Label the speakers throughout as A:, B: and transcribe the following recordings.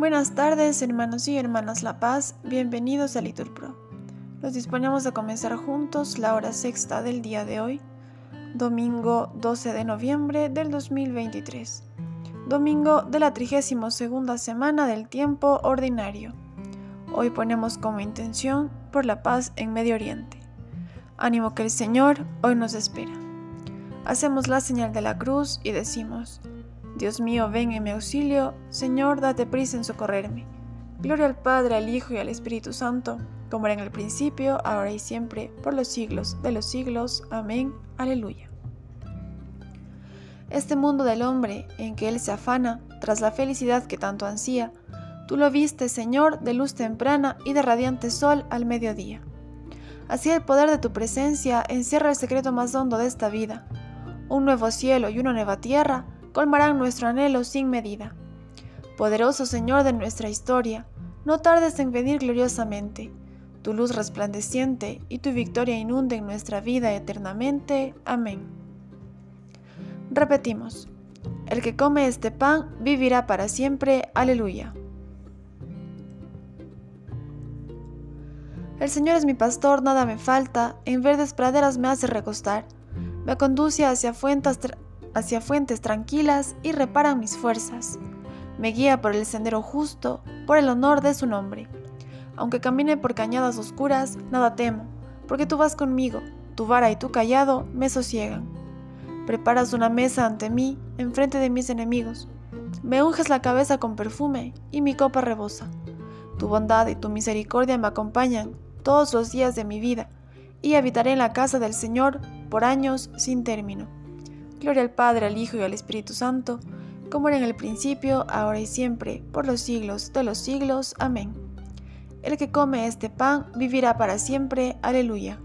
A: Buenas tardes, hermanos y hermanas La Paz, bienvenidos a Litur Pro. Nos disponemos a comenzar juntos la hora sexta del día de hoy, domingo 12 de noviembre del 2023, domingo de la 32 segunda semana del tiempo ordinario. Hoy ponemos como intención por la paz en Medio Oriente. Ánimo que el Señor hoy nos espera. Hacemos la señal de la cruz y decimos, Dios mío, ven en mi auxilio, Señor, date prisa en socorrerme. Gloria al Padre, al Hijo y al Espíritu Santo, como era en el principio, ahora y siempre, por los siglos de los siglos. Amén. Aleluya. Este mundo del hombre, en que él se afana, tras la felicidad que tanto ansía, tú lo viste, Señor, de luz temprana y de radiante sol al mediodía. Así el poder de tu presencia encierra el secreto más hondo de esta vida. Un nuevo cielo y una nueva tierra colmarán nuestro anhelo sin medida. Poderoso Señor de nuestra historia, no tardes en venir gloriosamente. Tu luz resplandeciente y tu victoria inunden nuestra vida eternamente. Amén. Repetimos, el que come este pan vivirá para siempre. Aleluya. El Señor es mi pastor, nada me falta, en verdes praderas me hace recostar, me conduce hacia fuentes hacia fuentes tranquilas y reparan mis fuerzas. Me guía por el sendero justo, por el honor de su nombre. Aunque camine por cañadas oscuras, nada temo, porque tú vas conmigo, tu vara y tu callado me sosiegan. Preparas una mesa ante mí, enfrente de mis enemigos. Me unges la cabeza con perfume y mi copa rebosa. Tu bondad y tu misericordia me acompañan todos los días de mi vida, y habitaré en la casa del Señor por años sin término. Gloria al Padre, al Hijo y al Espíritu Santo, como era en el principio, ahora y siempre, por los siglos de los siglos. Amén. El que come este pan vivirá para siempre. Aleluya.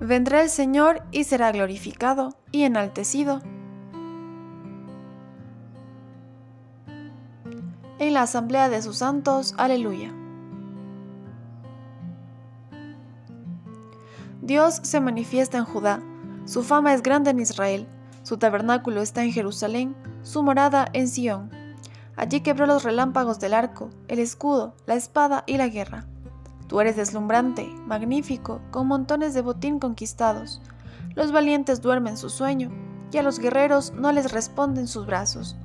A: Vendrá el Señor y será glorificado y enaltecido. En la asamblea de sus santos. Aleluya. Dios se manifiesta en Judá, su fama es grande en Israel, su tabernáculo está en Jerusalén, su morada en Sión. Allí quebró los relámpagos del arco, el escudo, la espada y la guerra. Tú eres deslumbrante, magnífico, con montones de botín conquistados. Los valientes duermen su sueño, y a los guerreros no les responden sus brazos.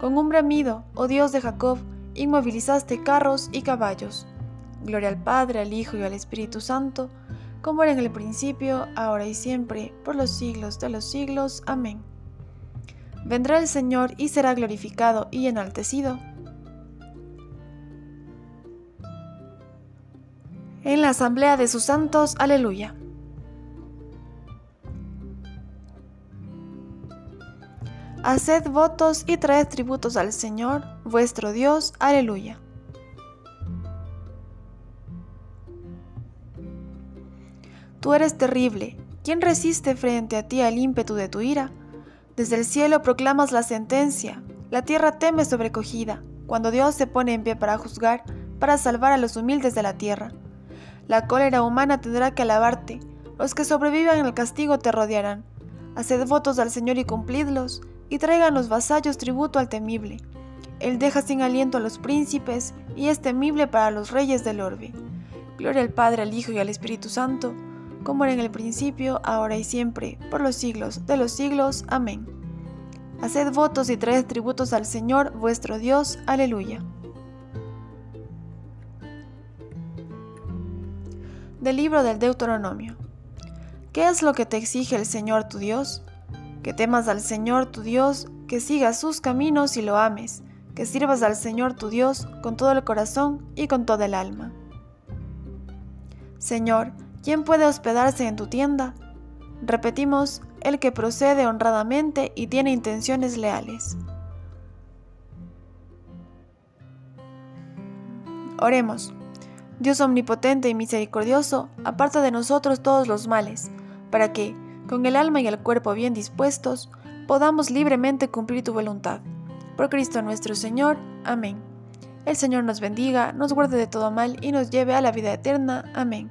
A: Con un bramido, oh Dios de Jacob, inmovilizaste carros y caballos. Gloria al Padre, al Hijo y al Espíritu Santo, como era en el principio, ahora y siempre, por los siglos de los siglos. Amén. Vendrá el Señor y será glorificado y enaltecido. En la asamblea de sus santos, aleluya. Haced votos y traed tributos al Señor, vuestro Dios, aleluya. Tú eres terrible. ¿Quién resiste frente a ti al ímpetu de tu ira? Desde el cielo proclamas la sentencia. La tierra teme sobrecogida, cuando Dios se pone en pie para juzgar, para salvar a los humildes de la tierra. La cólera humana tendrá que alabarte. Los que sobrevivan al castigo te rodearán. Haced votos al Señor y cumplidlos, y traigan los vasallos tributo al temible. Él deja sin aliento a los príncipes, y es temible para los reyes del orbe. Gloria al Padre, al Hijo y al Espíritu Santo, como era en el principio, ahora y siempre, por los siglos de los siglos. Amén. Haced votos y traed tributos al Señor vuestro Dios. Aleluya. Del libro del Deuteronomio. ¿Qué es lo que te exige el Señor tu Dios? Que temas al Señor tu Dios, que sigas sus caminos y lo ames, que sirvas al Señor tu Dios con todo el corazón y con toda el alma. Señor, ¿Quién puede hospedarse en tu tienda? Repetimos, el que procede honradamente y tiene intenciones leales. Oremos. Dios omnipotente y misericordioso, aparta de nosotros todos los males, para que, con el alma y el cuerpo bien dispuestos, podamos libremente cumplir tu voluntad. Por Cristo nuestro Señor. Amén. El Señor nos bendiga, nos guarde de todo mal y nos lleve a la vida eterna. Amén.